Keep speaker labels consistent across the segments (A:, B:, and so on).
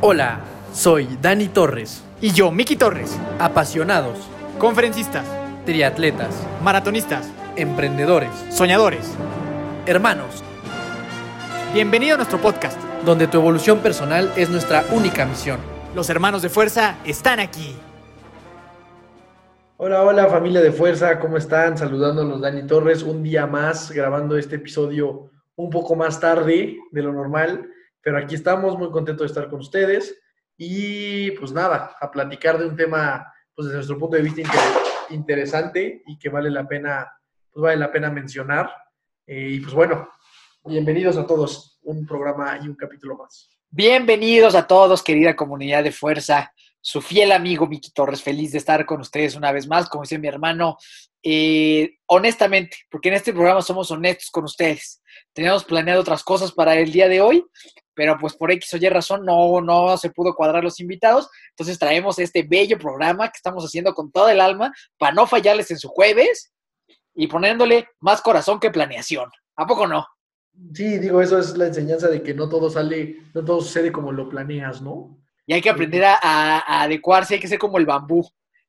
A: Hola, soy Dani Torres.
B: Y yo, Miki Torres.
A: Apasionados,
B: Conferencistas,
A: triatletas,
B: maratonistas,
A: emprendedores,
B: soñadores.
A: hermanos,
B: Bienvenido a nuestro podcast.
A: donde tu evolución personal es nuestra única misión.
B: Los hermanos de fuerza están aquí.
C: Hola, hola familia de fuerza, ¿cómo están? Saludándolos Dani Torres, un día más grabando este episodio un poco más tarde de lo normal, pero aquí estamos muy contentos de estar con ustedes y pues nada, a platicar de un tema pues desde nuestro punto de vista inter- interesante y que vale la pena, pues vale la pena mencionar. Eh, y pues bueno, bienvenidos a todos, un programa y un capítulo más.
B: Bienvenidos a todos, querida comunidad de fuerza. Su fiel amigo Miki Torres, feliz de estar con ustedes una vez más, como dice mi hermano. Eh, honestamente, porque en este programa somos honestos con ustedes. Teníamos planeado otras cosas para el día de hoy, pero pues por X o Y razón no, no se pudo cuadrar los invitados. Entonces traemos este bello programa que estamos haciendo con toda el alma para no fallarles en su jueves y poniéndole más corazón que planeación. ¿A poco no?
C: Sí, digo, eso es la enseñanza de que no todo sale, no todo sucede como lo planeas, ¿no?
B: Y hay que aprender a, a- a adecuarse, hay que ser como el bambú.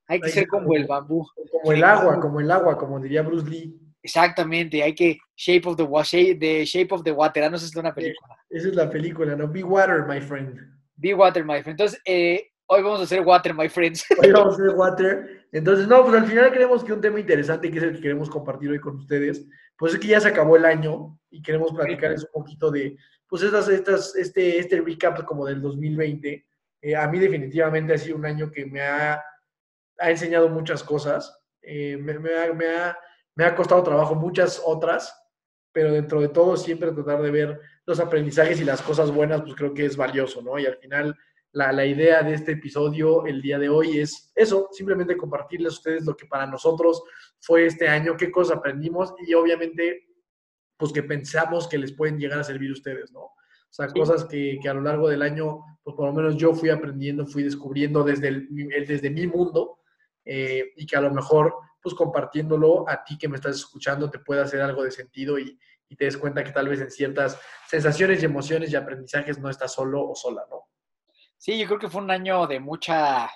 B: Hay que ser como el bambú.
C: Como el agua, como el agua, como diría Bruce Lee.
B: Exactamente, hay que shape of the, wa- shape, the shape of the water. Ah, no sé si es una película.
C: Esa es la película, ¿no? Be water, my friend.
B: Be water, my friend. Entonces, eh, hoy vamos a hacer water, my friends.
C: Hoy vamos a hacer water. Entonces, no, pues al final creemos que un tema interesante, que es el que queremos compartir hoy con ustedes, pues es que ya se acabó el año y queremos platicarles un poquito de, pues estas, estas, este, este recap como del 2020. Eh, a mí definitivamente ha sido un año que me ha, ha enseñado muchas cosas. Eh, me, me ha, me, ha, me ha costado trabajo muchas otras, pero dentro de todo siempre tratar de ver los aprendizajes y las cosas buenas, pues creo que es valioso, ¿no? Y al final la, la idea de este episodio el día de hoy es eso, simplemente compartirles a ustedes lo que para nosotros fue este año, qué cosas aprendimos y obviamente pues que pensamos que les pueden llegar a servir a ustedes, ¿no? O sea,
B: Sí.
C: cosas que, que a lo largo del año, pues por lo menos yo fui aprendiendo, fui descubriendo desde, el, el- desde mi mundo eh, y que a lo mejor, pues compartiéndolo a ti que me estás escuchando, te pueda hacer algo de sentido y, te des cuenta que tal vez en ciertas sensaciones y emociones y aprendizajes no estás solo o sola, ¿no?
B: Sí, yo creo que fue un año de mucha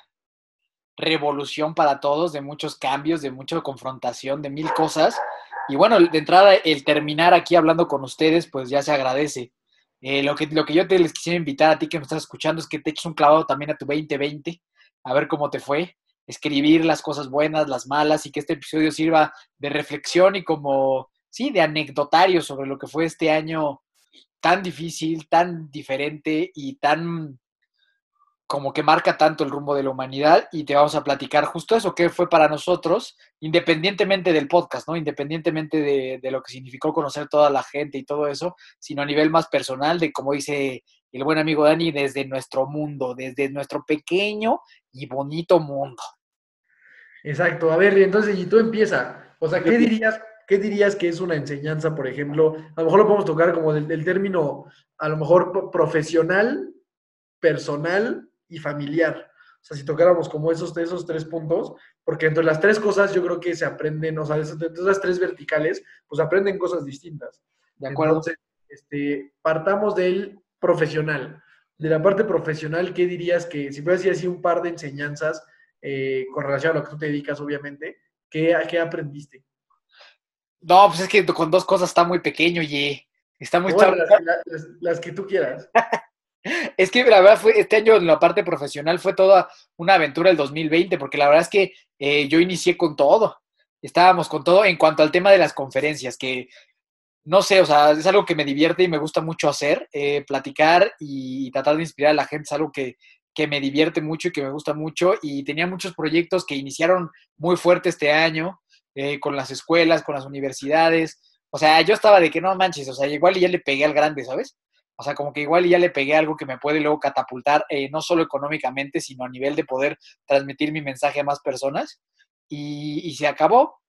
B: revolución para todos, de muchos cambios, de mucha confrontación, de mil cosas. Y bueno, de entrada, el terminar aquí hablando con ustedes, pues ya se agradece. Eh, lo, que, lo que yo te les quisiera invitar a ti que me estás escuchando es que te eches un clavado también a tu 2020, a ver cómo te fue, escribir las cosas buenas, las malas, y que este episodio sirva de reflexión y como, sí, de anecdotario sobre lo que fue este año tan difícil, tan diferente y tan como que marca tanto el rumbo de la humanidad y te vamos a platicar justo eso, qué fue para nosotros, independientemente del podcast, ¿no? Independientemente de, de lo que significó conocer toda la gente y todo eso, sino a nivel más personal, de como dice el buen amigo Dani, desde nuestro mundo, desde nuestro pequeño y bonito mundo.
C: Exacto. A ver, entonces, y tú empieza. O sea, ¿qué dirías, qué dirías que es una enseñanza, por ejemplo? A lo mejor lo podemos tocar como del, del término, a lo mejor pro- profesional, personal y familiar. O sea, si tocáramos como esos, esos tres puntos, porque entre las tres cosas yo creo que se aprenden, o sea, de esas, de esas tres verticales, pues aprenden cosas distintas.
B: ¿De acuerdo?
C: Entonces, este, partamos del profesional. De la parte profesional, ¿qué dirías que, si puedes decir así un par de enseñanzas eh, con relación a lo que tú te dedicas, obviamente, ¿qué, qué aprendiste?
B: no, pues es que con dos cosas está muy pequeño y está muy
C: Bueno,
B: chavo.
C: las, las- las que tú quieras.
B: Es que la verdad fue, este año en la parte profesional fue toda una aventura el 2020, porque la verdad es que eh, yo inicié con todo. Estábamos con todo en cuanto al tema de las conferencias, que no sé, o sea, es algo que me divierte y me gusta mucho hacer, eh, platicar y tratar de inspirar a la gente, es algo que, que me divierte mucho y que me gusta mucho. Y tenía muchos proyectos que iniciaron muy fuerte este año, eh, con las escuelas, con las universidades. O sea, yo estaba de que no manches, o sea, igual ya le pegué al grande, ¿sabes? O sea, como que igual ya le pegué algo que me puede luego catapultar, eh, no solo económicamente, sino a nivel de poder transmitir mi mensaje a más personas. Y, y se acabó.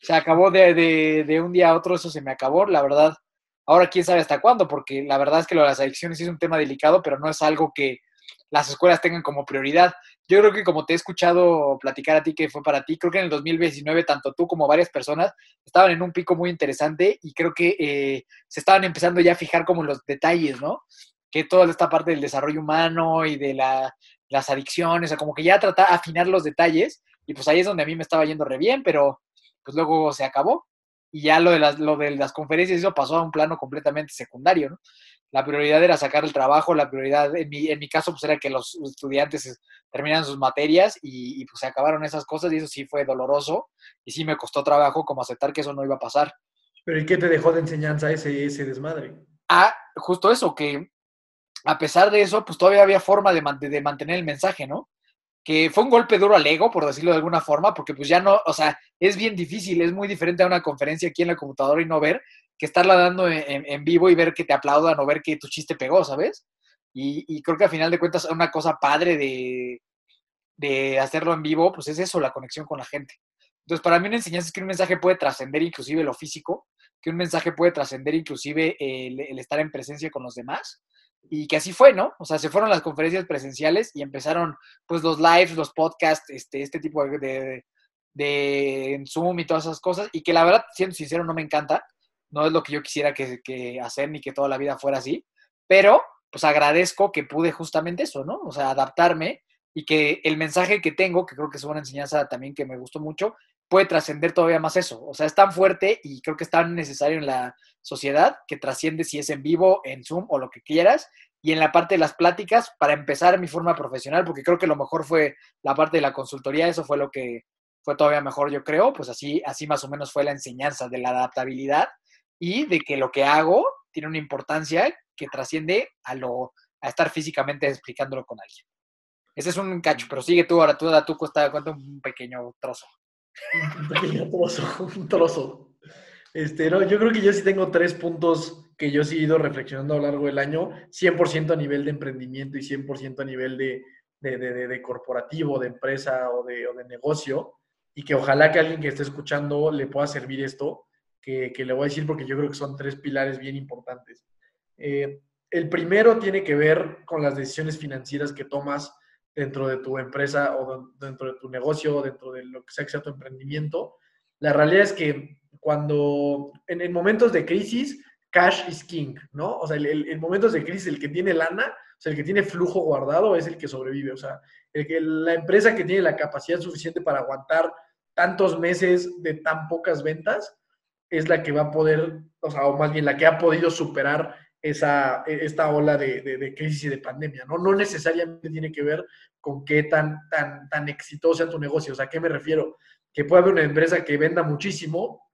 B: Se acabó de, de, de, un día a otro, eso se me acabó, la verdad. Ahora quién sabe hasta cuándo, porque la verdad es que lo de las adicciones es un tema delicado, pero no es algo que las escuelas tengan como prioridad. Yo creo que como te he escuchado platicar a ti que fue para ti, creo que en el 2019 tanto tú como varias personas estaban en un pico muy interesante y creo que eh, se estaban empezando ya a fijar como los detalles, ¿no? que toda esta parte del desarrollo humano y de la, las adicciones, o como que ya tratar afinar los detalles, y pues ahí es donde a mí me estaba yendo re bien, pero pues luego se acabó, y ya lo de las, lo de las conferencias eso pasó a un plano completamente secundario, ¿no? La prioridad era sacar el trabajo, la prioridad, en mi, en mi caso, pues era que los estudiantes terminan sus materias y, y pues se acabaron esas cosas y eso sí fue doloroso y sí me costó trabajo como aceptar que eso no iba a pasar.
C: Pero ¿y qué te dejó de enseñanza ese, ese desmadre?
B: Ah, justo eso, que a pesar de eso, pues todavía había forma de, man- de mantener el mensaje, ¿no? Que fue un golpe duro al ego, por decirlo de alguna forma, porque pues ya no, o sea, es bien difícil, es muy diferente a una conferencia aquí en la computadora y no ver que estarla dando en, vivo y ver que te aplaudan o ver que tu chiste pegó, ¿sabes? Y, y creo que a final de cuentas una cosa padre de, de hacerlo en vivo, pues es eso, la conexión con la gente. Entonces, para mí una enseñanza es que un mensaje puede trascender inclusive lo físico, que un mensaje puede trascender inclusive el, estar en presencia con los demás. Y que así fue, ¿no? O sea, se fueron las conferencias presenciales y empezaron pues los lives, los podcasts, este, este tipo de, de, de Zoom y todas esas cosas. Y que la verdad, siendo sincero, no me encanta. No es lo que yo quisiera que, que hacer ni que toda la vida fuera así. Pero pues agradezco que pude justamente eso, ¿no? O sea, adaptarme y que el mensaje que tengo, que creo que es una enseñanza también que me gustó mucho, puede trascender todavía más eso. O sea, es tan fuerte y creo que es tan necesario en la sociedad que trasciende si es en vivo, en Zoom o lo que quieras. Y en la parte de las pláticas, para empezar mi forma profesional, porque creo que lo mejor fue la parte de la consultoría, eso fue lo que fue todavía mejor, yo creo, pues así, así más o menos fue la enseñanza de la adaptabilidad y de que lo que hago tiene una importancia que trasciende a lo a estar físicamente explicándolo con alguien. Ese es un cacho, pero sigue tú ahora, tú da tú cuesta, cuenta un pequeño trozo.
C: Un pequeño trozo, un trozo. Este, no, yo creo que yo sí tengo tres puntos que yo sí he ido reflexionando a lo largo del año, 100% a nivel de emprendimiento y 100% a nivel de, de, de, de, de corporativo, de empresa o de, o de negocio, y que ojalá que alguien que esté escuchando le pueda servir esto, que, que le voy a decir porque yo creo que son tres pilares bien importantes. Eh, el primero tiene que ver con las decisiones financieras que tomas dentro de tu empresa o dentro de tu negocio o dentro de lo que sea que sea tu emprendimiento. La realidad es que cuando en, en momentos de crisis, cash is king, ¿no? O sea, en momentos de crisis, el que tiene lana, o sea, el que tiene flujo guardado es el que sobrevive. O sea, el que, la empresa que tiene la capacidad suficiente para aguantar tantos meses de tan pocas ventas es la que va a poder, o sea, o más bien la que ha podido superar esa, esta ola de, crisis y de pandemia, ¿no? No necesariamente tiene que ver con qué tan, tan, tan exitoso sea tu negocio. O sea, ¿a qué me refiero? Que puede haber una empresa que venda muchísimo,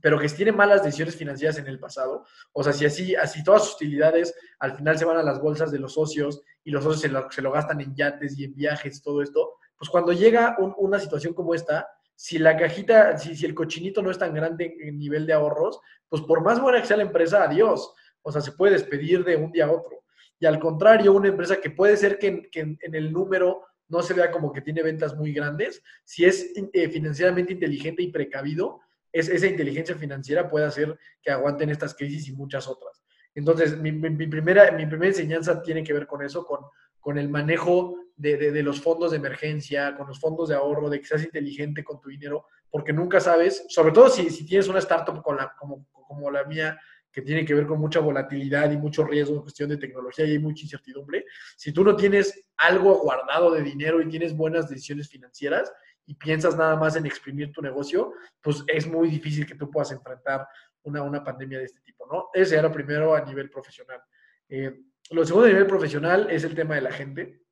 C: pero que tiene malas decisiones financieras en el pasado. O sea, si así, así todas sus utilidades al final se van a las bolsas de los socios y los socios se lo, se lo gastan en yates y en viajes y todo esto, pues cuando llega un, una situación como esta, si la cajita, si, si el cochinito no es tan grande en nivel de ahorros, pues por más buena que sea la empresa, adiós. O sea, se puede despedir de un día a otro. Y al contrario, una empresa que puede ser que, en, el número no se vea como que tiene ventas muy grandes, si es eh, financieramente inteligente y precavido, es, esa inteligencia financiera puede hacer que aguanten estas crisis y muchas otras. Entonces, mi, mi, mi primera, mi primera enseñanza tiene que ver con eso, con, con el manejo de, de, de, los fondos de emergencia, con los fondos de ahorro, de que seas inteligente con tu dinero, porque nunca sabes, sobre todo si, si tienes una startup con la, como, como la mía, que tiene que ver con mucha volatilidad y mucho riesgo en cuestión de tecnología y hay mucha incertidumbre, si tú no tienes algo guardado de dinero y tienes buenas decisiones financieras y piensas nada más en exprimir tu negocio, pues es muy difícil que tú puedas enfrentar una, una pandemia de este tipo, ¿no? Ese era primero a nivel profesional. Eh, lo segundo a nivel profesional es el tema de la gente.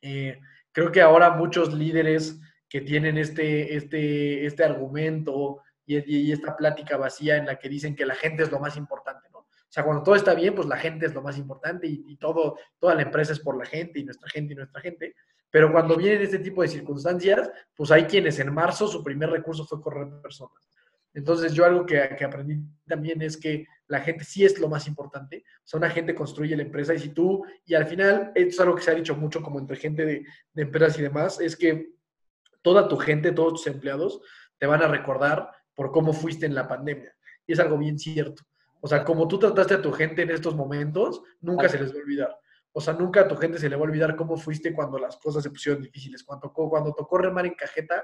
C: Eh, creo que ahora muchos líderes que tienen este, este, este argumento y, y, esta plática vacía en la que dicen que la gente es lo más importante, ¿no? O sea, cuando todo está bien, pues la gente es lo más importante y, y todo, toda la empresa es por la gente y nuestra gente y nuestra gente. Pero cuando vienen este tipo de circunstancias, pues hay quienes en marzo su primer recurso fue correr personas. Entonces yo algo que, que, aprendí también es que la gente sí es lo más importante. O sea, una gente construye la empresa y si tú, y al final, esto es algo que se ha dicho mucho como entre gente de, de empresas y demás, es que toda tu gente, todos tus empleados te van a recordar por cómo fuiste en la pandemia. Y es algo bien cierto. O sea, como tú trataste a tu gente en estos momentos, nunca se les va a olvidar. O sea, nunca a tu gente se le va a olvidar cómo fuiste cuando las cosas se pusieron difíciles. Cuando tocó, cuando tocó remar en cajeta,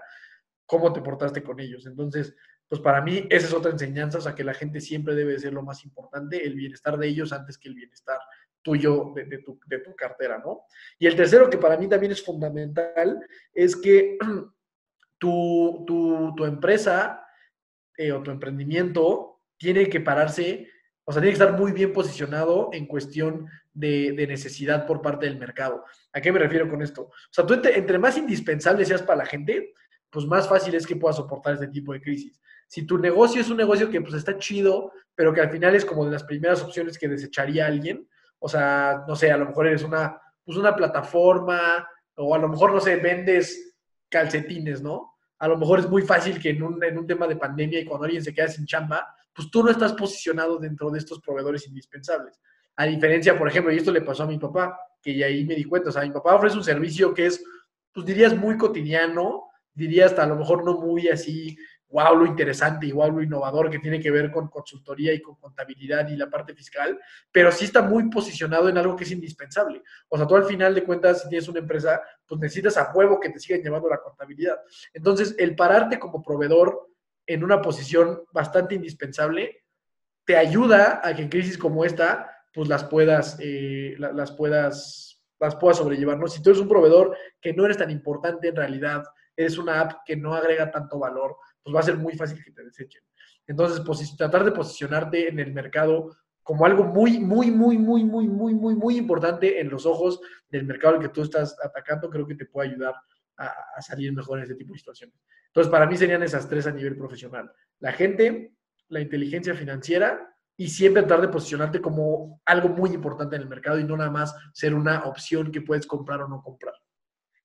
C: cómo te portaste con ellos. Entonces, pues para mí esa es otra enseñanza, o sea, que la gente siempre debe ser lo más importante, el bienestar de ellos antes que el bienestar tuyo, de, tu, de tu cartera, ¿no? Y el tercero, que para mí también es fundamental, es que tu, tu, tu empresa eh, o tu emprendimiento tiene que pararse, o sea, tiene que estar muy bien posicionado en cuestión de, necesidad por parte del mercado. ¿A qué me refiero con esto? O sea, tú entre, entre más indispensable seas para la gente, pues más fácil es que puedas soportar este tipo de crisis. Si tu negocio es un negocio que pues está chido, pero que al final es como de las primeras opciones que desecharía alguien, o sea, no sé, a lo mejor eres una, pues una plataforma, o a lo mejor, no sé, vendes calcetines, ¿no? A lo mejor es muy fácil que en un, en un tema de pandemia y cuando alguien se queda sin chamba, pues tú no estás posicionado dentro de estos proveedores indispensables. A diferencia, por ejemplo, y esto le pasó a mi papá, que ahí me di cuenta, o sea, mi papá ofrece un servicio que es, pues dirías, muy cotidiano, diría hasta a lo mejor no muy así, wow, lo interesante y wow, lo innovador que tiene que ver con consultoría y con contabilidad y la parte fiscal, pero sí está muy posicionado en algo que es indispensable. O sea, tú al final de cuentas, si tienes una empresa, pues necesitas a huevo que te sigan llevando la contabilidad. Entonces, el pararte como proveedor en una posición bastante indispensable te ayuda a que en crisis como esta, pues las puedas, eh, las puedas las puedas sobrellevar, ¿no? Si tú eres un proveedor que no eres tan importante en realidad, eres una app que no agrega tanto valor, pues va a ser muy fácil que te desechen. Entonces, tratar de posicionarte en el mercado como algo muy, muy, muy, muy, muy, muy, muy, muy importante en los ojos del mercado al que tú estás atacando, creo que te puede ayudar a, salir mejor en este tipo de situaciones. Entonces, para mí serían esas tres a nivel profesional. La gente, la inteligencia financiera y siempre tratar de posicionarte como algo muy importante en el mercado y no nada más ser una opción que puedes comprar o no comprar.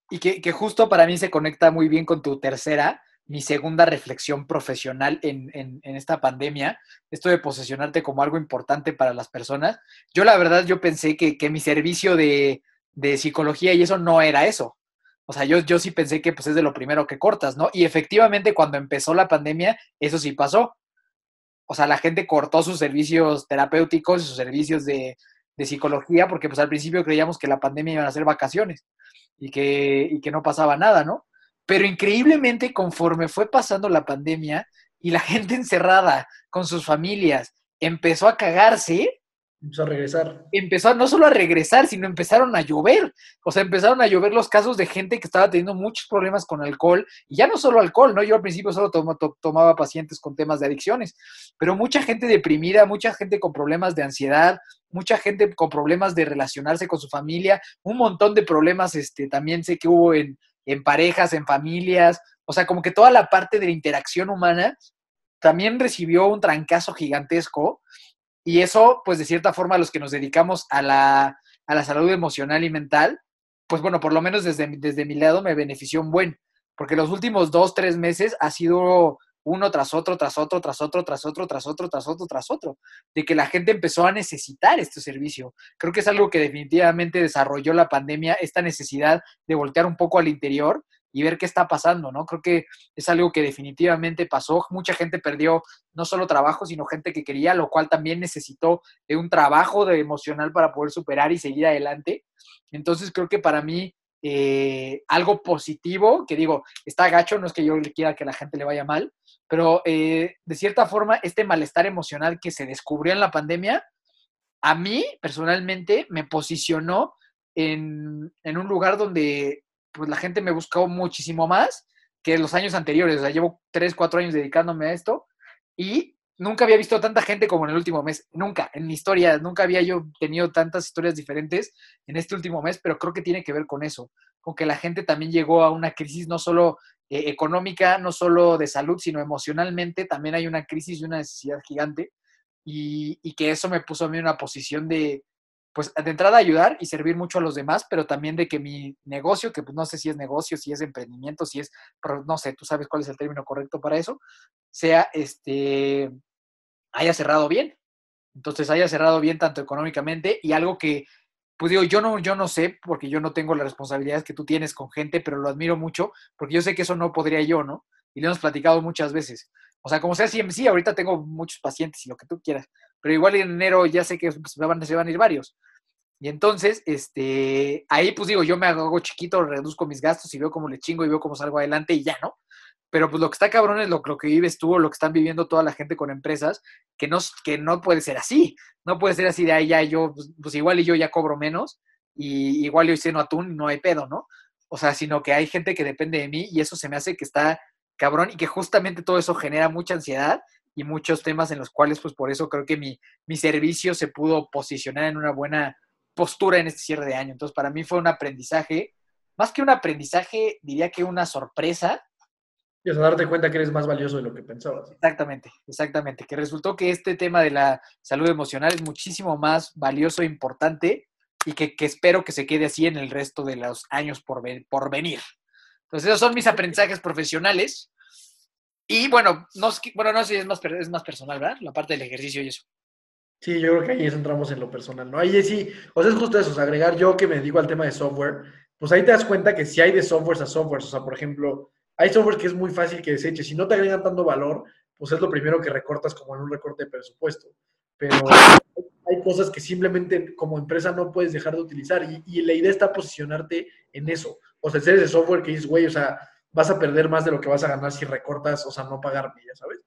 B: Y que, que justo para mí se conecta muy bien con tu tercera, mi segunda reflexión profesional en, en, esta pandemia, esto de posicionarte como algo importante para las personas. Yo la verdad, yo pensé que, que mi servicio de, de, psicología y eso no era eso. O sea, yo, yo sí pensé que pues es de lo primero que cortas, ¿no? Y efectivamente cuando empezó la pandemia, eso sí pasó. O sea, la gente cortó sus servicios terapéuticos, sus servicios de, de psicología, porque pues al principio creíamos que la pandemia iban a ser vacaciones y que, y que no pasaba nada, ¿no? Pero increíblemente, conforme fue pasando la pandemia y la gente encerrada con sus familias empezó a cagarse,
C: empezó a regresar.
B: Empezó no solo a regresar, sino empezaron a llover. O sea, empezaron a llover los casos de gente que estaba teniendo muchos problemas con alcohol. Y ya no solo alcohol, ¿no? Yo al principio solo tomaba pacientes con temas de adicciones, pero mucha gente deprimida, mucha gente con problemas de ansiedad, mucha gente con problemas de relacionarse con su familia, un montón de problemas, este, también sé que hubo en, en parejas, en familias, o sea, como que toda la parte de la interacción humana también recibió un trancazo gigantesco y eso, pues de cierta forma, los que nos dedicamos a la, a la salud emocional y mental, pues bueno, por lo menos desde, desde mi lado me benefició un buen, porque los últimos dos, tres meses ha sido uno tras otro, tras otro, tras otro, tras otro, tras otro, tras otro, tras otro, de que la gente empezó a necesitar este servicio. Creo que es algo que definitivamente desarrolló la pandemia, esta necesidad de voltear un poco al interior y ver qué está pasando, ¿no? Creo que es algo que definitivamente pasó. Mucha gente perdió no solo trabajo, sino gente que quería, lo cual también necesitó de un trabajo de emocional para poder superar y seguir adelante. Entonces creo que para mí eh, algo positivo, que digo, está gacho, no es que yo quiera que la gente le vaya mal, pero eh, de cierta forma este malestar emocional que se descubrió en la pandemia, a mí personalmente me posicionó en, en un lugar donde pues, la gente me buscó muchísimo más que los años anteriores, o sea, llevo tres, cuatro años dedicándome a esto y nunca había visto tanta gente como en el último mes, nunca, en mi historia, nunca había yo tenido tantas historias diferentes en este último mes, pero creo que tiene que ver con eso, con que la gente también llegó a una crisis no solo eh, económica, no solo de salud, sino emocionalmente, también hay una crisis y una necesidad gigante, y, y que eso me puso a mí en una posición de, pues de entrada ayudar y servir mucho a los demás, pero también de que mi negocio, que pues no sé si es negocio, si es emprendimiento, si es, no sé, tú sabes cuál es el término correcto para eso, sea, este, haya cerrado bien. Entonces haya cerrado bien tanto económicamente y algo que, pues digo, yo no, yo no sé, porque yo no tengo las responsabilidades que tú tienes con gente, pero lo admiro mucho, porque yo sé que eso no podría yo, ¿no? Y lo hemos platicado muchas veces. O sea, como sea, sí, sí, ahorita tengo muchos pacientes y lo que tú quieras, pero igual en enero ya sé que se, van, a ir varios. Y entonces, este, ahí pues digo, yo me hago chiquito, reduzco mis gastos y veo cómo le chingo y veo cómo salgo adelante y ya, ¿no? pero pues lo que está cabrón es lo, que vives tú o lo que están viviendo toda la gente con empresas, que no, que no puede ser así. No puede ser así de ahí ya yo, pues, pues igual y yo ya cobro menos y igual yo no atún, no hay pedo, ¿no? O sea, sino que hay gente que depende de mí y eso se me hace que está cabrón y que justamente todo eso genera mucha ansiedad y muchos temas en los cuales, pues por eso creo que mi, mi servicio se pudo posicionar en una buena postura en este cierre de año. Entonces, para mí fue un aprendizaje, más que un aprendizaje, diría que una sorpresa.
C: Y hasta darte cuenta que eres más valioso de lo que pensabas.
B: Exactamente, exactamente. Que resultó que este tema de la salud emocional es muchísimo más valioso e importante y que, que espero que se quede así en el resto de los años por, por venir. Entonces, esos son mis aprendizajes profesionales. Y bueno, no, bueno, no sé si es más, es más personal, ¿verdad? La parte del ejercicio y eso.
C: Sí, yo creo que ahí entramos en lo personal, ¿no? Ahí sí, o sea, es justo eso, agregar yo que me dedico al tema de software, pues ahí te das cuenta que si hay de softwares a softwares, o sea, por ejemplo, hay software que es muy fácil que deseches, si no te agregan tanto valor, pues es lo primero que recortas como en un recorte de presupuesto. Pero hay cosas que simplemente como empresa no puedes dejar de utilizar y, y la idea está posicionarte en eso. O sea, ser ese software que dices, güey, o sea, vas a perder más de lo que vas a ganar si recortas, o sea, no pagarme, ya sabes.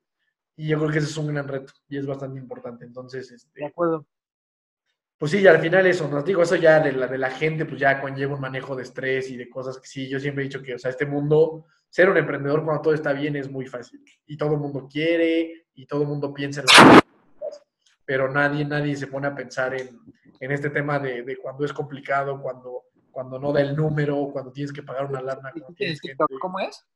C: Y yo creo que ese es un gran reto y es bastante importante. Entonces, este,
B: de acuerdo.
C: Pues sí, y al final eso, nos digo, eso ya de la, de la gente, pues ya conlleva un manejo de estrés y de cosas que sí, yo siempre he dicho que, o sea, este mundo, ser un emprendedor cuando todo está bien es muy fácil. Y todo el mundo quiere y todo el mundo piensa en las cosas, pero nadie, nadie se pone a pensar en, en este tema de, de, cuando es complicado, cuando, cuando no da el número, cuando tienes que pagar una alarma.
B: ¿Cómo es?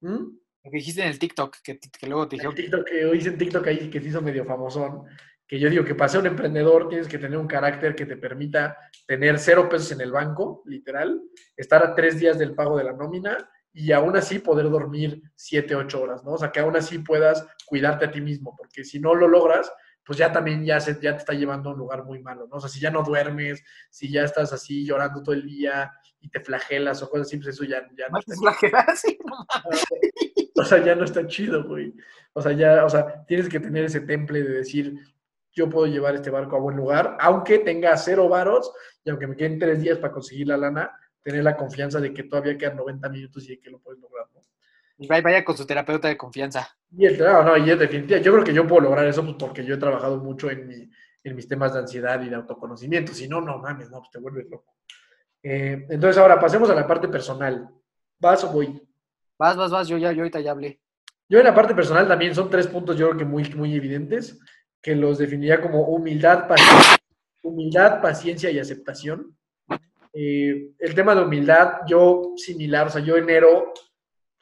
B: ¿Mm? Lo que dijiste en el TikTok, que, que luego te dije.
C: El TikTok, que hoy hice en TikTok ahí que se hizo medio famosón, que yo digo que para ser un emprendedor tienes que tener un carácter que te permita tener cero pesos en el banco, literal, estar a tres días del pago de la nómina y aún así poder dormir siete, ocho horas, ¿no? O sea, que aún así puedas cuidarte a ti mismo, porque si no lo logras, pues ya también ya, se, ya te está llevando a un lugar muy malo, ¿no? O sea, si ya no duermes, si ya estás así llorando todo el día y te flagelas o cosas así, pues eso ya, ya
B: no. Te flagelas,
C: o sea, ya no está chido, güey. O sea, ya, o sea, tienes que tener ese temple de decir, yo puedo llevar este barco a buen lugar, aunque tenga cero varos y aunque me queden tres días para conseguir la lana, tener la confianza de que todavía quedan 90 minutos y de que lo puedes lograr,
B: vaya con su terapeuta de confianza.
C: Y el, no, no, y es definitivamente, yo creo que yo puedo lograr eso pues, porque yo he trabajado mucho en, mi, en mis temas de ansiedad y de autoconocimiento. Si no, no mames, no, pues te vuelves loco. Eh, entonces, ahora pasemos a la parte personal. ¿Vas o voy?
B: Vas, vas, vas, yo ya, yo ahorita ya hablé.
C: Yo en la parte personal también son tres puntos, yo creo que muy, muy evidentes, que los definiría como humildad, paciencia, humildad, paciencia y aceptación. Eh, el tema de humildad, yo similar, o sea, yo enero,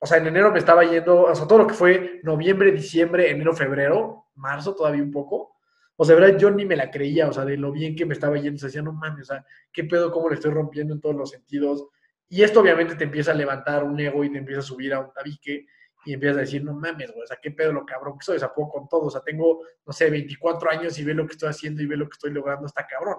C: o sea, en enero me estaba yendo, o sea, todo lo que fue noviembre, diciembre, enero, febrero, marzo todavía un poco. O sea, de verdad, yo ni me la creía, o sea, de lo bien que me estaba yendo. O decía, no mames, o sea, qué pedo, cómo le estoy rompiendo en todos los sentidos. Y esto obviamente te empieza a levantar un ego y te empieza a subir a un tabique y empiezas a decir, no mames, güey, o sea, qué pedo lo cabrón que soy, o sea, puedo con todo, o sea, tengo, no sé, 24 años y ve lo que estoy haciendo y ve lo que estoy logrando, está cabrón.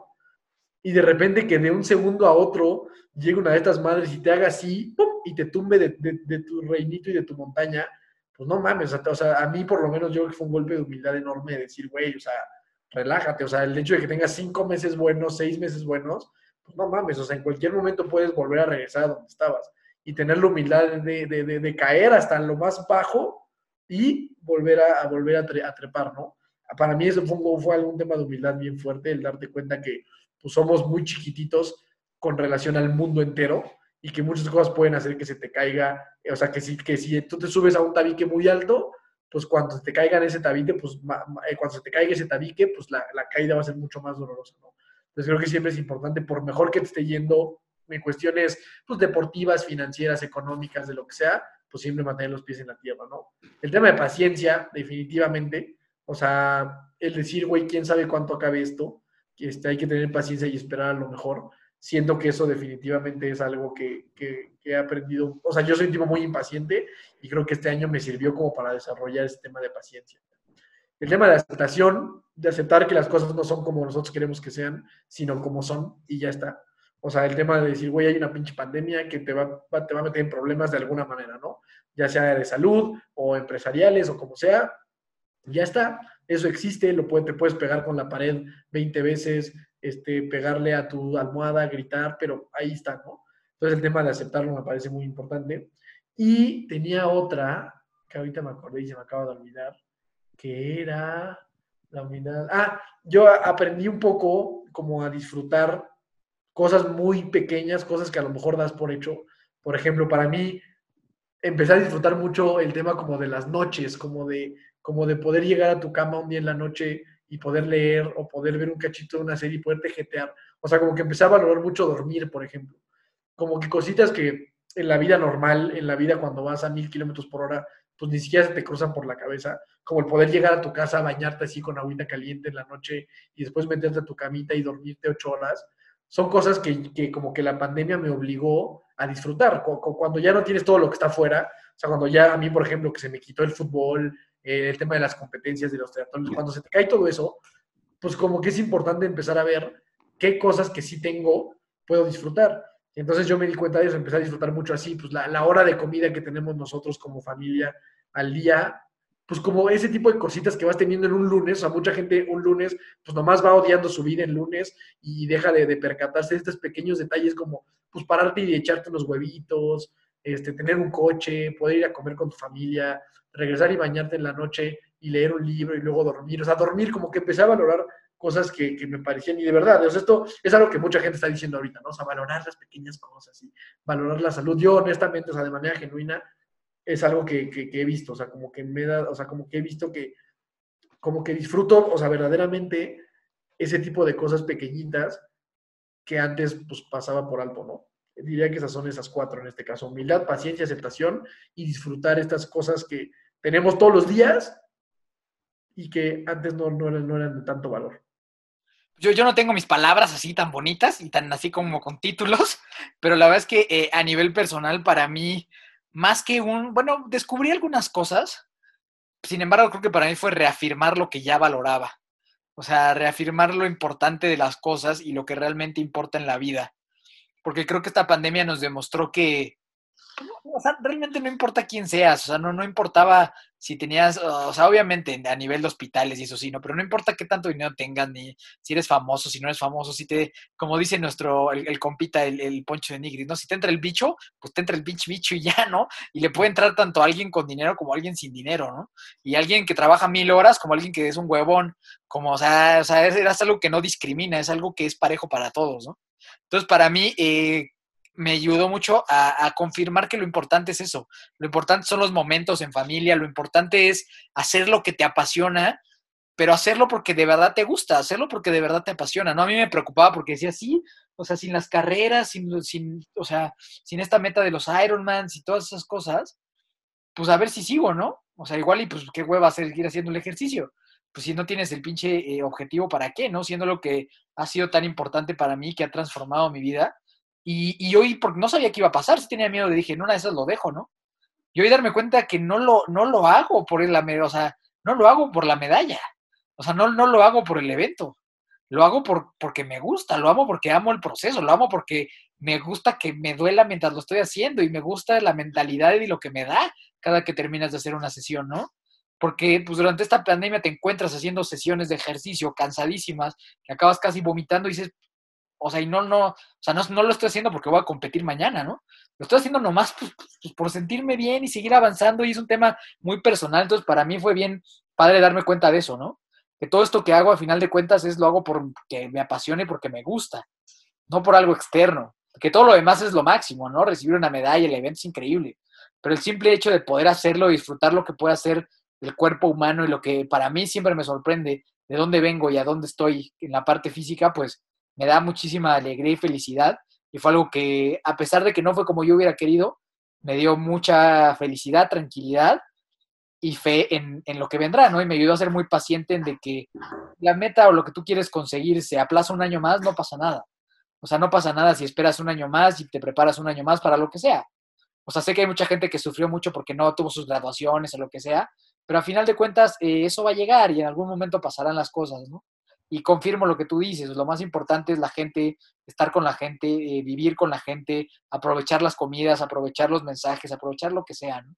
C: Y de repente que de un segundo a otro llegue una de estas madres y te haga así, ¡pum! y te tumbe de, de, de, tu reinito y de tu montaña, pues no mames, o sea, a mí por lo menos yo creo que fue un golpe de humildad enorme de decir, güey, o sea, relájate, o sea, el hecho de que tengas cinco meses buenos, seis meses buenos, pues no mames, o sea, en cualquier momento puedes volver a regresar a donde estabas y tener la humildad de, de, de, caer hasta lo más bajo y volver a, a volver a, tre, a, trepar, ¿no? Para mí eso fue, fue algún tema de humildad bien fuerte, el darte cuenta que pues, somos muy chiquititos con relación al mundo entero y que muchas cosas pueden hacer que se te caiga, o sea, que si, que si tú te subes a un tabique muy alto, pues cuando se te caiga en ese tabique, pues eh, cuando se te caiga ese tabique, pues la, la caída va a ser mucho más dolorosa, ¿no? Entonces creo que siempre es importante, por mejor que te esté yendo en cuestiones pues, deportivas, financieras, económicas, de lo que sea, pues siempre mantener los pies en la tierra, ¿no? El tema de paciencia, definitivamente, o sea, el decir, güey, quién sabe cuánto acabe esto, este, hay que tener paciencia y esperar a lo mejor, siento que eso definitivamente es algo que, que, que, he aprendido, o sea, yo soy un tipo muy impaciente y creo que este año me sirvió como para desarrollar ese tema de paciencia. El tema de aceptación, de aceptar que las cosas no son como nosotros queremos que sean, sino como son y ya está. O sea, el tema de decir, güey, hay una pinche pandemia que te va, va, te va a meter en problemas de alguna manera, ¿no? Ya sea de salud o empresariales o como sea, ya está. Eso existe, lo puede, te puedes pegar con la pared 20 veces, este, pegarle a tu almohada, gritar, pero ahí está, ¿no? Entonces el tema de aceptarlo me parece muy importante. Y tenía otra que ahorita me acordé y se me acaba de olvidar, que era la humildad. Ah, yo aprendí un poco como a disfrutar cosas muy pequeñas, cosas que a lo mejor das por hecho. Por ejemplo, para mí, empecé a disfrutar mucho el tema como de las noches, como de, como de poder llegar a tu cama un día en la noche y poder leer o poder ver un cachito de una serie y poderte jetear. O sea, como que empecé a valorar mucho dormir, por ejemplo. Como que cositas que en la vida normal, en la vida cuando vas a mil kilómetros por hora, pues ni siquiera se te cruzan por la cabeza. Como el poder llegar a tu casa, bañarte así con agüita caliente en la noche y después meterte a tu camita y dormirte ocho horas. Son cosas que, que como que la pandemia me obligó a disfrutar. Cuando ya no tienes todo lo que está afuera, o sea, cuando ya a mí, por ejemplo, que se me quitó el fútbol, eh, el tema de las competencias de los triatlones, cuando se te cae todo eso, pues como que es importante empezar a ver qué cosas que sí tengo puedo disfrutar. Entonces yo me di cuenta de eso, empecé a disfrutar mucho así, pues la, hora de comida que tenemos nosotros como familia al día, pues como ese tipo de cositas que vas teniendo en un lunes, o sea, mucha gente un lunes, pues nomás va odiando su vida en lunes y deja de, de percatarse de estos pequeños detalles como, pues pararte y echarte unos huevitos, este, tener un coche, poder ir a comer con tu familia, regresar y bañarte en la noche y leer un libro y luego dormir, o sea, dormir como que empecé a valorar cosas que, que, me parecían, y de verdad, o sea, esto es algo que mucha gente está diciendo ahorita, ¿no? O sea, valorar las pequeñas cosas y valorar la salud. Yo, honestamente, o sea, de manera genuina, es algo que, que, que, he visto, o sea, como que me da, o sea, como que he visto que, como que disfruto, o sea, verdaderamente ese tipo de cosas pequeñitas que antes, pues, pasaba por alto, ¿no? Diría que esas son esas cuatro en este caso, humildad, paciencia, aceptación y disfrutar estas cosas que tenemos todos los días y que antes no, no, eran, no eran de tanto valor.
B: Yo, yo, no tengo mis palabras así tan bonitas y tan así como con títulos, pero la verdad es que eh, a nivel personal para mí, más que un, bueno, descubrí algunas cosas, sin embargo creo que para mí fue reafirmar lo que ya valoraba, o sea, reafirmar lo importante de las cosas y lo que realmente importa en la vida, porque creo que esta pandemia nos demostró que, o sea, realmente no importa quién seas, o sea, no, no importaba si tenías, o sea, obviamente a nivel de hospitales y eso sí, ¿no? Pero no importa qué tanto dinero tengas, ni si eres famoso, si no eres famoso, si te, como dice nuestro, el, el compita, el, el, poncho de Nigris, ¿no? Si te entra el bicho, pues te entra el bicho, bicho y ya, ¿no? Y le puede entrar tanto a alguien con dinero como a alguien sin dinero, ¿no? Y alguien que trabaja mil horas como alguien que es un huevón, como, o sea, o sea es algo que no discrimina, es algo que es parejo para todos, ¿no? Entonces, para mí, eh, me ayudó mucho a, confirmar que lo importante es eso. Lo importante son los momentos en familia, lo importante es hacer lo que te apasiona, pero hacerlo porque de verdad te gusta, hacerlo porque de verdad te apasiona. ¿no? A mí me preocupaba porque decía, sí, o sea, sin las carreras, sin, sin, o sea, sin esta meta de los Ironmans y todas esas cosas, pues a ver si sigo, ¿no? O sea, igual y pues qué hueva seguir haciendo el ejercicio. Pues si no tienes el pinche eh, objetivo, ¿para qué? ¿No? Siendo lo que ha sido tan importante para mí, que ha transformado mi vida y, y, hoy, porque no sabía qué iba a pasar, si tenía miedo, le dije, en una de esas lo dejo, ¿no? Y hoy darme cuenta que no lo, no lo hago por la o sea, no lo hago por la medalla. O sea, no, no lo hago por el evento. Lo hago por, porque me gusta, lo amo porque amo el proceso, lo amo porque me gusta que me duela mientras lo estoy haciendo y me gusta la mentalidad y lo que me da cada que terminas de hacer una sesión, ¿no? Porque pues durante esta pandemia te encuentras haciendo sesiones de ejercicio cansadísimas, que acabas casi vomitando y dices, o sea, y no, no, o sea, no, no, lo estoy haciendo porque voy a competir mañana, ¿no? Lo estoy haciendo nomás pues, pues, por sentirme bien y seguir avanzando y es un tema muy personal, entonces para mí fue bien padre darme cuenta de eso, ¿no? Que todo esto que hago a final de cuentas es lo hago porque me apasione, porque me gusta, no por algo externo, que todo lo demás es lo máximo, ¿no? Recibir una medalla, el evento es increíble, pero el simple hecho de poder hacerlo, disfrutar lo que puede hacer el cuerpo humano y lo que para mí siempre me sorprende, de dónde vengo y a dónde estoy en la parte física, pues me da muchísima alegría y felicidad. Y fue algo que, a pesar de que no fue como yo hubiera querido, me dio mucha felicidad, tranquilidad y fe en, lo que vendrá, ¿no? Y me ayudó a ser muy paciente en de que la meta o lo que tú quieres conseguir se aplaza un año más, no pasa nada. O sea, no pasa nada si esperas un año más y te preparas un año más para lo que sea. O sea, sé que hay mucha gente que sufrió mucho porque no tuvo sus graduaciones o lo que sea, pero a final de cuentas eh, eso va a llegar y en algún momento pasarán las cosas, ¿no? y confirmo lo que tú dices, lo más importante es la gente, estar con la gente, eh, vivir con la gente, aprovechar las comidas, aprovechar los mensajes, aprovechar lo que sea, ¿no?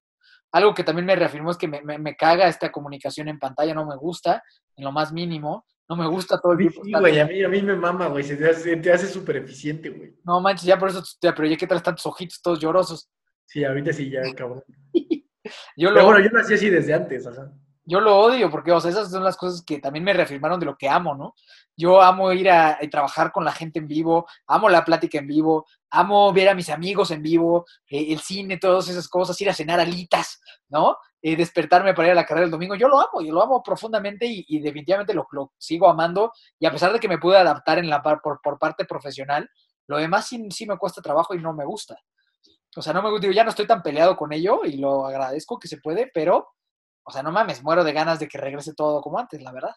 B: Algo que también me reafirmó es que me, me, me, caga esta comunicación en pantalla, no me gusta, en lo más mínimo, no me gusta todo el
C: tiempo. Sí, güey, a mí, a mí me mama, güey, se te hace súper eficiente, güey.
B: No manches, ya por eso te pero ya que traes tantos ojitos todos llorosos.
C: Sí, ahorita sí, ya, cabrón.
B: yo
C: Pero
B: lo,
C: bueno, yo nací así desde antes, o sea.
B: yo lo odio porque, o sea, esas son las cosas que también me reafirmaron de lo que amo, ¿no? Yo amo ir a, a trabajar con la gente en vivo, amo la plática en vivo, amo ver a mis amigos en vivo, eh, el cine, todas esas cosas, ir a cenar alitas, ¿no? Eh, despertarme para ir a la carrera el domingo. Yo lo amo, yo lo amo profundamente y, y definitivamente lo, lo sigo amando. Y a pesar de que me pude adaptar en la par- por, por parte profesional, lo demás sí, sí me cuesta trabajo y no me gusta. O sea, no me digo, ya no estoy tan peleado con ello y lo agradezco que se puede, pero, o sea, no mames, muero de ganas de que regrese todo como antes, la verdad,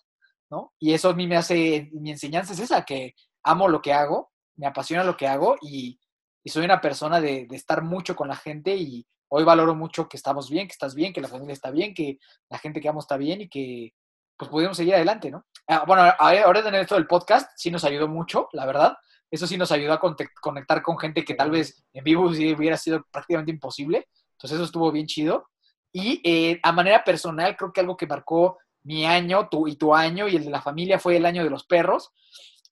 B: ¿no? Y eso a mí me hace, mi enseñanza es esa, que amo lo que hago, me apasiona lo que hago y, soy una persona de, estar mucho con la gente y hoy valoro mucho que estamos bien, que estás bien, que la familia está bien, que la gente que amo está bien y que pues pudimos seguir adelante, ¿no? Ah, bueno, ahora en esto del podcast sí nos ayudó mucho, la verdad. Eso sí nos ayudó a conectar con gente que tal vez en vivo sí hubiera sido prácticamente imposible. Entonces eso estuvo bien chido. Y eh, a manera personal, creo que algo que marcó mi año tu, y tu año y el de la familia fue el año de los perros.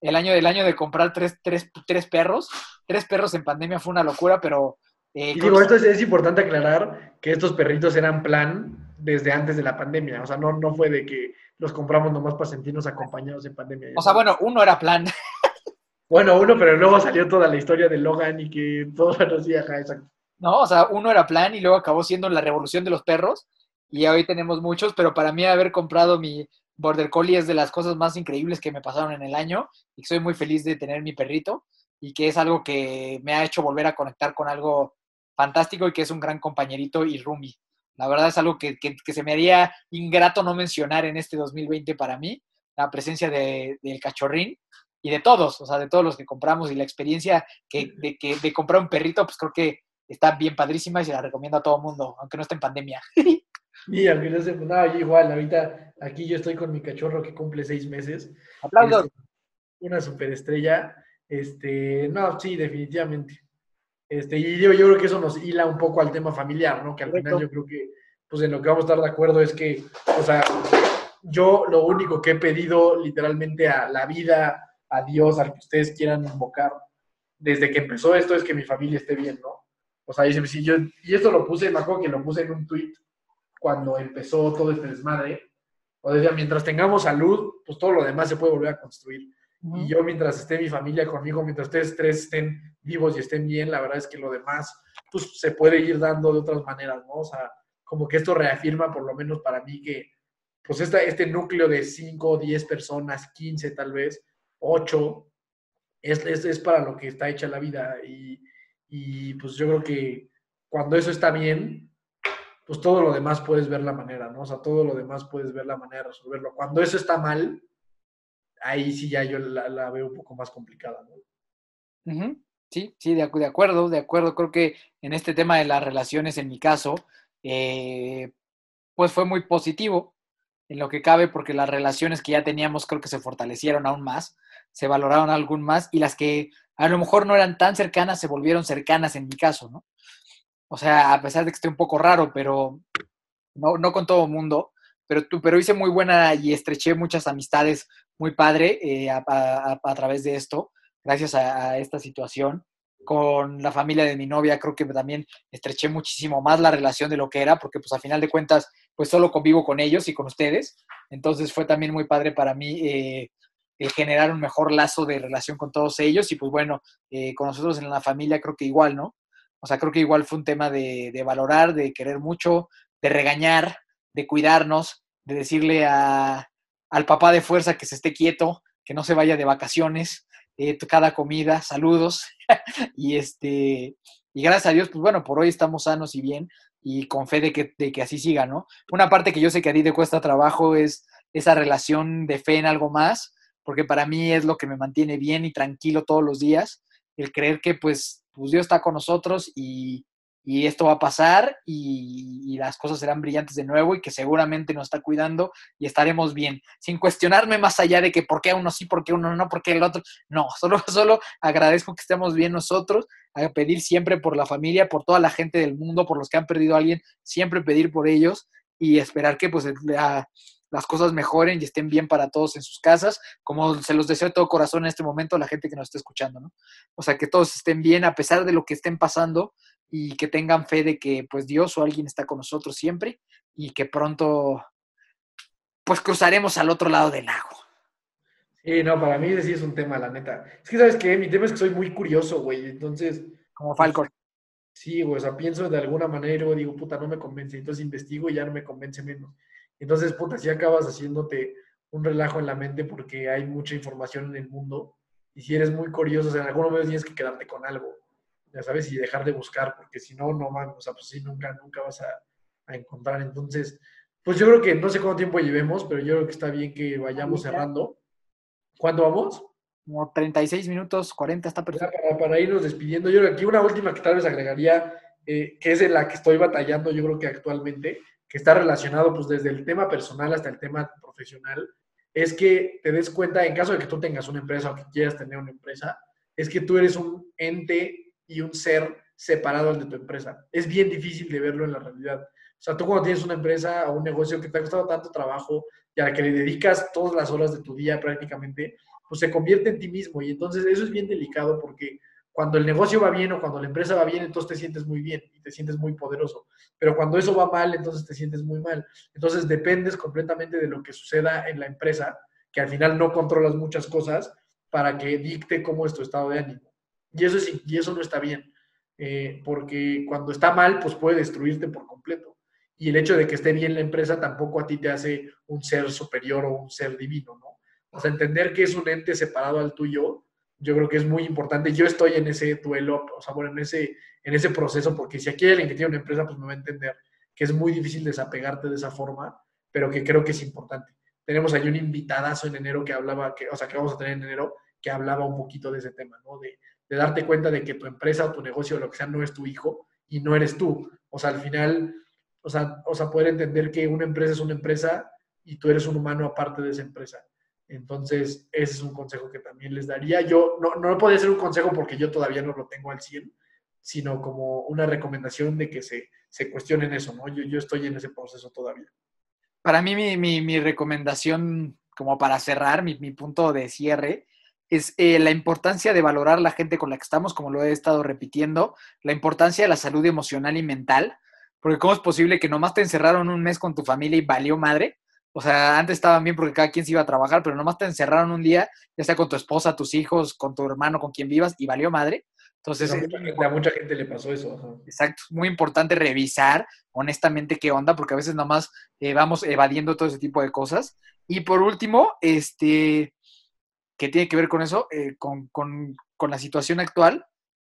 B: El año del año de comprar tres, tres, tres perros. Tres perros en pandemia fue una locura, pero... eh,
C: Y digo,
B: que-
C: esto es, es importante aclarar que estos perritos eran plan desde antes de la pandemia. O sea, no, no fue de que los compramos nomás para sentirnos acompañados en pandemia.
B: o sea, bueno, uno era plan.
C: Bueno, uno, pero luego salió toda la historia de Logan y que todo bueno, sí, ajá, exacto.
B: ¿no? O sea, uno era plan y luego acabó siendo la revolución de los perros y hoy tenemos muchos, pero para mí haber comprado mi Border Collie es de las cosas más increíbles que me pasaron en el año y soy muy feliz de tener mi perrito y que es algo que me ha hecho volver a conectar con algo fantástico y que es un gran compañerito y roomie. La verdad es algo que, que- que se me haría ingrato no mencionar en este 2020 para mí, la presencia de- del cachorrín y de todos, o sea, de todos los que compramos y la experiencia que, de, que, de comprar un perrito, pues creo que está bien padrísima y se la recomiendo a todo mundo, aunque no esté en pandemia.
C: Y al final se no, yo igual, ahorita aquí yo estoy con mi cachorro que cumple seis meses.
B: Aplausos.
C: Este, una superestrella. Este, no, sí, definitivamente. Este, y yo, yo creo que eso nos hila un poco al tema familiar, ¿no? Que al final yo creo que, pues en lo que vamos a estar de acuerdo es que, o sea, yo lo único que he pedido literalmente a la vida, a Dios, al que ustedes quieran invocar, desde que empezó esto, es que mi familia esté bien, ¿no? O sea, y, si yo, y esto lo puse, me acuerdo que lo puse en un tweet cuando empezó todo este desmadre. O decía, mientras tengamos salud, pues todo lo demás se puede volver a construir. Y yo, mientras esté mi familia conmigo, mientras ustedes tres estén vivos y estén bien, la verdad es que lo demás, pues se puede ir dando de otras maneras, ¿no? O sea, como que esto reafirma, por lo menos para mí, que pues esta, este núcleo de 5, 10 personas, 15 tal vez, 8, es, es, es para lo que está hecha la vida. Y, y pues yo creo que cuando eso está bien, pues todo lo demás puedes ver la manera, ¿no? O sea, todo lo demás puedes ver la manera de resolverlo. Cuando eso está mal, ahí sí ya yo la, veo un poco más complicada, ¿no?
B: Sí, sí, de, de acuerdo, de acuerdo. Creo que en este tema de las relaciones, en mi caso, eh, pues fue muy positivo en lo que cabe, porque las relaciones que ya teníamos creo que se fortalecieron aún más, se valoraron aún más, y las que a lo mejor no eran tan cercanas se volvieron cercanas en mi caso, ¿no? O sea, a pesar de que esté un poco raro, pero no, no con todo mundo, pero, tú, pero hice muy buena y estreché muchas amistades muy padre eh, a, través de esto, gracias a, a esta situación. Con la familia de mi novia creo que también estreché muchísimo más la relación de lo que era, porque pues a final de cuentas pues solo convivo con ellos y con ustedes. Entonces fue también muy padre para mí eh, el generar un mejor lazo de relación con todos ellos y pues bueno, eh, con nosotros en la familia creo que igual, ¿no? O sea, creo que igual fue un tema de, de valorar, de querer mucho, de regañar, de cuidarnos, de decirle a, al papá de fuerza que se esté quieto, que no se vaya de vacaciones, eh, cada comida, saludos. y este y gracias a Dios, pues bueno, por hoy estamos sanos y bien y con fe de que, de que así siga, ¿no? Una parte que yo sé que a ti te cuesta trabajo es esa relación de fe en algo más, porque para mí es lo que me mantiene bien y tranquilo todos los días, el creer que pues, pues Dios está con nosotros y, y esto va a pasar y, las cosas serán brillantes de nuevo y que seguramente nos está cuidando y estaremos bien, sin cuestionarme más allá de que por qué uno sí, por qué uno no, por qué el otro, no, solo, solo agradezco que estemos bien nosotros, a pedir siempre por la familia, por toda la gente del mundo, por los que han perdido a alguien, siempre pedir por ellos y esperar que pues las cosas mejoren y estén bien para todos en sus casas, como se los deseo de todo corazón en este momento a la gente que nos está escuchando, ¿no? O sea, que todos estén bien a pesar de lo que estén pasando y que tengan fe de que pues Dios o alguien está con nosotros siempre y que pronto pues cruzaremos al otro lado del lago.
C: Sí, no, para mí sí es un tema, la neta. Es que, ¿sabes qué? Mi tema es que soy muy curioso, güey. Entonces.
B: Como Falcon.
C: Sí, güey, o sea, pienso de alguna manera y digo, puta, no me convence. Entonces investigo y ya no me convence menos. Entonces, puta, si acabas haciéndote un relajo en la mente porque hay mucha información en el mundo. Y si eres muy curioso, o sea, en algún momento tienes que quedarte con algo, ya sabes, y dejar de buscar, porque si no, no mames, o sea, pues sí, nunca, nunca vas a, a encontrar. Entonces, pues yo creo que no sé cuánto tiempo llevemos, pero yo creo que está bien que vayamos cerrando. ¿Cuándo vamos?
B: Como 36 minutos, 40, está perfecto.
C: Para, para, irnos despidiendo, yo creo que aquí una última que tal vez agregaría, eh, que es en la que estoy batallando, yo creo que actualmente, está relacionado pues desde el tema personal hasta el tema profesional, es que te des cuenta, en caso de que tú tengas una empresa o que quieras tener una empresa, es que tú eres un ente y un ser separado al de tu empresa. Es bien difícil de verlo en la realidad. O sea, tú cuando tienes una empresa o un negocio que te ha costado tanto trabajo y a la que le dedicas todas las horas de tu día prácticamente, pues se convierte en ti mismo. Y entonces eso es bien delicado porque cuando el negocio va bien o cuando la empresa va bien, entonces te sientes muy bien y te sientes muy poderoso. Pero cuando eso va mal, entonces te sientes muy mal. Entonces dependes completamente de lo que suceda en la empresa, que al final no controlas muchas cosas para que dicte cómo es tu estado de ánimo. Y eso, es, y eso no está bien, eh, porque cuando está mal, pues puede destruirte por completo. Y el hecho de que esté bien la empresa tampoco a ti te hace un ser superior o un ser divino, ¿no? O sea, entender que es un ente separado al tuyo yo creo que es muy importante. Yo estoy en ese duelo, o sea, bueno, en ese, en ese proceso, porque si aquí hay alguien que tiene una empresa, pues me va a entender que es muy difícil desapegarte de esa forma, pero que creo que es importante. Tenemos ahí un invitadazo en enero que hablaba, que, o sea, que vamos a tener en enero, que hablaba un poquito de ese tema, ¿no? De, de darte cuenta de que tu empresa o tu negocio o lo que sea no es tu hijo y no eres tú. O sea, al final, o sea, o sea, poder entender que una empresa es una empresa y tú eres un humano aparte de esa empresa. Entonces, ese es un consejo que también les daría. Yo no, no podría ser un consejo porque yo todavía no lo tengo al 100, sino como una recomendación de que se, se cuestionen eso, ¿no? Yo, yo estoy en ese proceso todavía.
B: Para mí, mi, mi, recomendación, como para cerrar, mi, mi punto de cierre, es eh, la importancia de valorar la gente con la que estamos, como lo he estado repitiendo, la importancia de la salud emocional y mental, porque cómo es posible que nomás te encerraron un mes con tu familia y valió madre, o sea, antes estaban bien porque cada quien se iba a trabajar, pero nomás te encerraron un día, ya sea con tu esposa, tus hijos, con tu hermano, con quien vivas, y valió madre. Entonces,
C: a mucha, gente, a mucha gente le pasó eso.
B: Exacto, muy importante revisar honestamente qué onda, porque a veces nomás eh, vamos evadiendo todo ese tipo de cosas. Y por último, este, que tiene que ver con eso, eh, con, con, con la situación actual,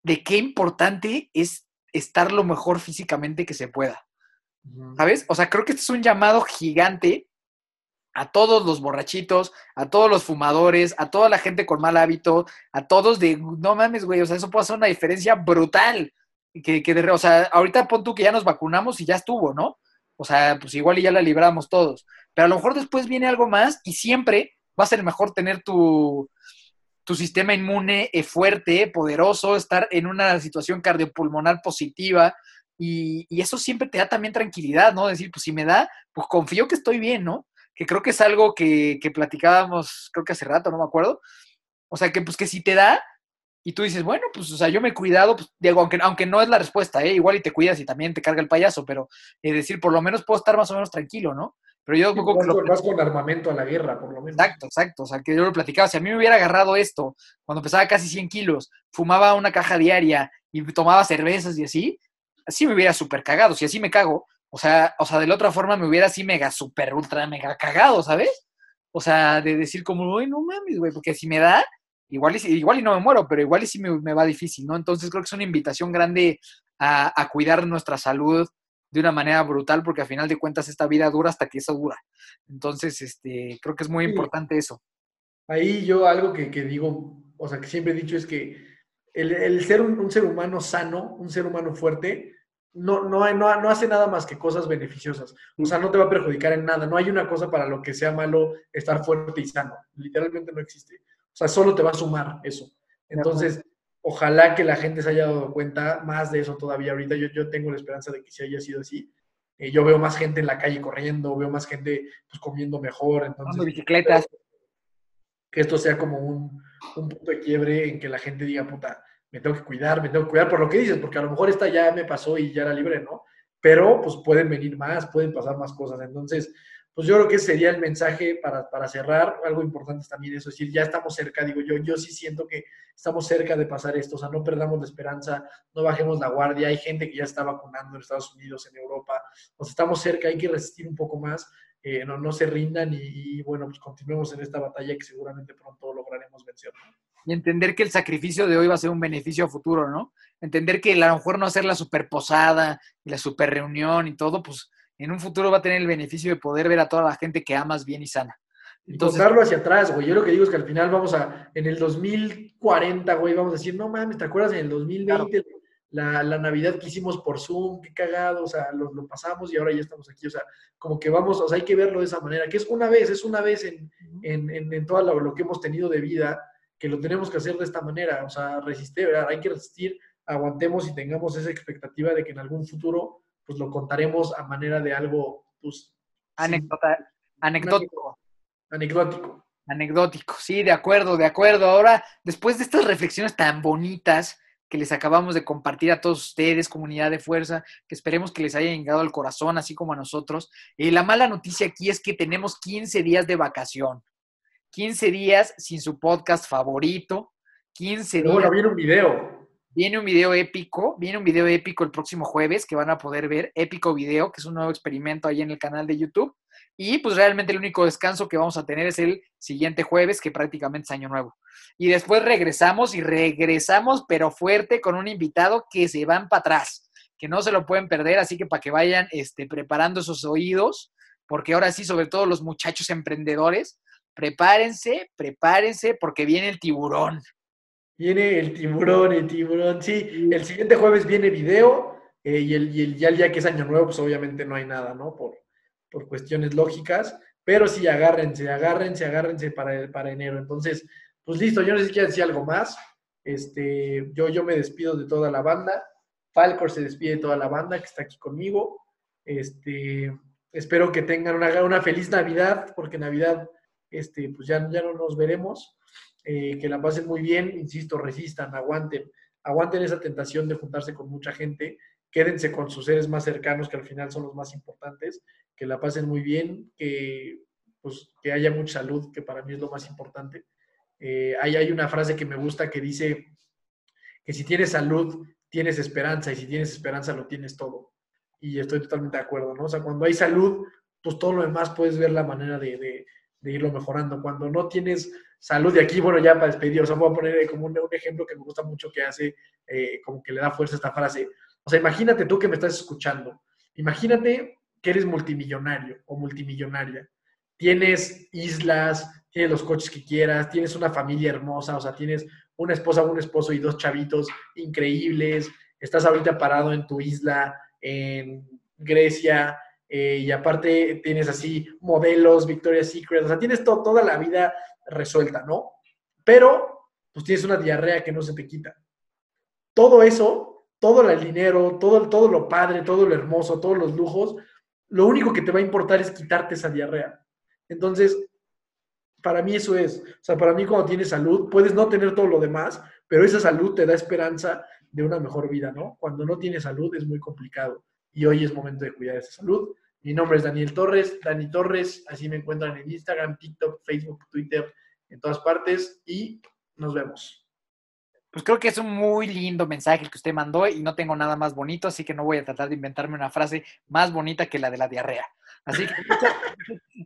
B: de qué importante es estar lo mejor físicamente que se pueda. ¿Sabes? O sea, creo que este es un llamado gigante a todos los borrachitos, a todos los fumadores, a toda la gente con mal hábito, a todos de, no mames, güey, o sea, eso puede hacer una diferencia brutal. Que, que de, o sea, ahorita pon tú que ya nos vacunamos y ya estuvo, ¿no? O sea, pues igual y ya la libramos todos. Pero a lo mejor después viene algo más y siempre va a ser mejor tener tu, tu sistema inmune eh, fuerte, poderoso, estar en una situación cardiopulmonar positiva. Y, y eso siempre te da también tranquilidad, ¿no? Decir, pues si me da, pues confío que estoy bien, ¿no? Que creo que es algo que, que, platicábamos, creo que hace rato, no me acuerdo. O sea, que pues que si te da y tú dices, bueno, pues, o sea, yo me he cuidado, pues, digo, aunque, aunque no es la respuesta, ¿eh? igual y te cuidas y también te carga el payaso, pero es decir, por lo menos puedo estar más o menos tranquilo, ¿no? Pero yo...
C: Sí, vas, con, vas, con, armamento a la guerra, por lo menos.
B: Exacto, exacto. O sea, que yo lo platicaba. Si a mí me hubiera agarrado esto cuando pesaba casi 100 kilos, fumaba una caja diaria y tomaba cervezas y así, así me hubiera súper cagado. Si así me cago, o sea, o sea, de la otra forma me hubiera así mega, super, ultra, mega cagado, ¿sabes? O sea, de decir como, güey, no mames, güey, porque si me da, igual y, igual y no me muero, pero igual y sí me, me va difícil, ¿no? Entonces creo que es una invitación grande a, a, cuidar nuestra salud de una manera brutal, porque al final de cuentas esta vida dura hasta que eso dura. Entonces, este, creo que es muy sí. importante eso.
C: Ahí yo algo que, que, digo, o sea, que siempre he dicho es que el, el ser un, un ser humano sano, un ser humano fuerte, no, no, no, no, hace nada más que cosas beneficiosas. O sea, no te va a perjudicar en nada. No hay una cosa para lo que sea malo estar fuerte y sano. Literalmente no existe. O sea, solo te va a sumar eso. Entonces, ojalá que la gente se haya dado cuenta más de eso todavía. Ahorita yo, yo tengo la esperanza de que sí haya sido así. Eh, yo veo más gente en la calle corriendo, veo más gente pues, comiendo mejor. Entonces,
B: bicicletas.
C: Que esto sea como un, un punto de quiebre en que la gente diga, puta, me tengo que cuidar, me tengo que cuidar por lo que dices, porque a lo mejor esta ya me pasó y ya la libre, ¿no? Pero pues pueden venir más, pueden pasar más cosas. Entonces, pues yo creo que sería el mensaje para, para cerrar. Algo importante es también eso, es decir, ya estamos cerca, digo yo, yo sí siento que estamos cerca de pasar esto, o sea, no perdamos la esperanza, no bajemos la guardia, hay gente que ya está vacunando en Estados Unidos, en Europa, o sea, estamos cerca, hay que resistir un poco más, eh, no, no se rindan y, y, bueno, pues continuemos en esta batalla que seguramente pronto lograremos vencer.
B: Y entender que el sacrificio de hoy va a ser un beneficio a futuro, ¿no? Entender que a lo mejor no hacer la super posada y la super reunión y todo, pues en un futuro va a tener el beneficio de poder ver a toda la gente que amas bien y sana.
C: Entonces, y contarlo hacia atrás, güey. Yo lo que digo es que al final vamos a, en el 2040, güey, vamos a decir, no mames, ¿te acuerdas en el 2020 claro. la, la, Navidad que hicimos por Zoom? Qué cagado, o sea, lo, lo, pasamos y ahora ya estamos aquí. O sea, como que vamos, o sea, hay que verlo de esa manera, que es una vez, es una vez en, en, en, en todo lo, lo, que hemos tenido de vida, que lo tenemos que hacer de esta manera, o sea, resistir, ¿verdad? hay que resistir, aguantemos y tengamos esa expectativa de que en algún futuro pues lo contaremos a manera de algo, pues...
B: Anecdótico.
C: Anecdótico.
B: Anecdótico, sí, de acuerdo, de acuerdo. Ahora, después de estas reflexiones tan bonitas que les acabamos de compartir a todos ustedes, comunidad de fuerza, que esperemos que les haya llegado al corazón, así como a nosotros. Eh, la mala noticia aquí es que tenemos 15 días de vacación. 15 días sin su podcast favorito. 15 días.
C: Bueno, viene un video.
B: Viene un video épico, viene un video épico el próximo jueves que van a poder ver, épico video, que es un nuevo experimento ahí en el canal de YouTube. Y pues realmente el único descanso que vamos a tener es el siguiente jueves, que prácticamente es año nuevo. Y después regresamos y regresamos, pero fuerte, con un invitado que se van para atrás, que no se lo pueden perder, así que para que vayan este, preparando esos oídos, porque ahora sí, sobre todo los muchachos emprendedores, prepárense, prepárense, porque viene el tiburón.
C: Viene el tiburón, el tiburón. Sí, el siguiente jueves viene video eh, y, el, y el, ya el día que es año nuevo, pues obviamente no hay nada, ¿no? Por, por cuestiones lógicas. Pero sí, agárrense, agárrense, agárrense para, el, para enero. Entonces, pues listo, yo no sé si quieren decir algo más. Este, yo, yo me despido de toda la banda. Falcor se despide de toda la banda que está aquí conmigo. Este, espero que tengan una, una feliz Navidad, porque Navidad, este, pues ya, ya no nos veremos eh, que la pasen muy bien, insisto, resistan, aguanten, aguanten esa tentación de juntarse con mucha gente, quédense con sus seres más cercanos, que al final son los más importantes, que la pasen muy bien, que, pues, que haya mucha salud, que para mí es lo más importante. Eh, ahí hay una frase que me gusta que dice que si tienes salud, tienes esperanza, y si tienes esperanza, lo tienes todo. Y estoy totalmente de acuerdo, ¿no? O sea, cuando hay salud, pues todo lo demás puedes ver la manera de, de, de irlo mejorando. Cuando no tienes salud de aquí, bueno, ya para despedir, o sea, voy a poner como un, ejemplo que me gusta mucho que hace, eh, como que le da fuerza esta frase. O sea, imagínate tú que me estás escuchando, imagínate que eres multimillonario o multimillonaria, tienes islas, tienes los coches que quieras, tienes una familia hermosa, o sea, tienes una esposa, un esposo y dos chavitos increíbles, estás ahorita parado en tu isla en Grecia, eh, y aparte tienes así modelos, Victoria's Secret, o sea, tienes to toda la vida resuelta, ¿no? Pero, pues tienes una diarrea que no se te quita. Todo eso, todo el dinero, todo, todo lo padre, todo lo hermoso, todos los lujos, lo único que te va a importar es quitarte esa diarrea. Entonces, para mí eso es, o sea, para mí cuando tienes salud, puedes no tener todo lo demás, pero esa salud te da esperanza de una mejor vida, ¿no? Cuando no tienes salud es muy complicado y hoy es momento de cuidar esa salud. Mi nombre es Daniel Torres, Dani Torres, así me encuentran en Instagram, TikTok, Facebook, Twitter, en todas partes y nos vemos.
B: Pues creo que es un muy lindo mensaje el que usted mandó y no tengo nada más bonito, así que no voy a tratar de inventarme una frase más bonita que la de la diarrea. Así que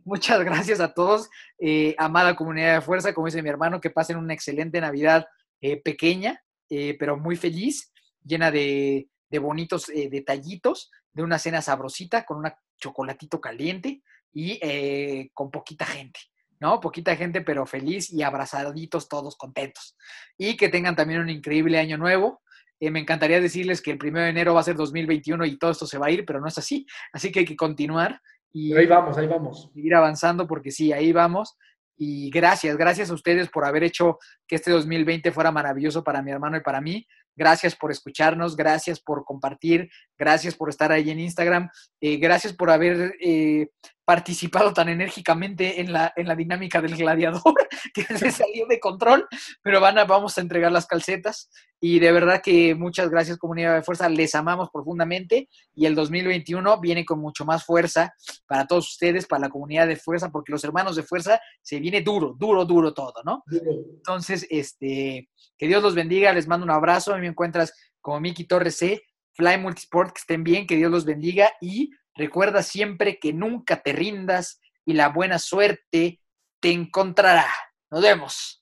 B: muchas, gracias a todos, eh, amada comunidad de fuerza, como dice mi hermano, que pasen una excelente Navidad eh, pequeña, eh, pero muy feliz, llena de, de bonitos detallitos, de una cena sabrosita con un chocolatito caliente y eh, con poquita gente. ¿no? Poquita gente, pero feliz y abrazaditos, todos contentos. Y que tengan también un increíble año nuevo. Eh, me encantaría decirles que el primero de enero va a ser 2021 y todo esto se va a ir, pero no es así. Así que hay que continuar y
C: pero ahí vamos, ahí vamos.
B: Ir avanzando porque sí, ahí vamos. Y gracias, gracias a ustedes por haber hecho que este 2020 fuera maravilloso para mi hermano y para mí. Gracias por escucharnos, gracias por compartir, gracias por estar ahí en Instagram, eh, gracias por haber eh, participado tan enérgicamente en la, en la dinámica del gladiador, que se salió de control, pero van vamos a entregar las calcetas. Y de verdad que muchas gracias, comunidad de fuerza. Les amamos profundamente. Y el 2021 viene con mucho más fuerza para todos ustedes, para la comunidad de fuerza, porque los hermanos de fuerza se viene duro, duro, duro todo, ¿no? Entonces, este, que Dios los bendiga. Les mando un abrazo. A mí me encuentras como Miki Torres C. Fly Multisport, que estén bien, que Dios los bendiga. Y recuerda siempre que nunca te rindas y la buena suerte te encontrará. Nos vemos.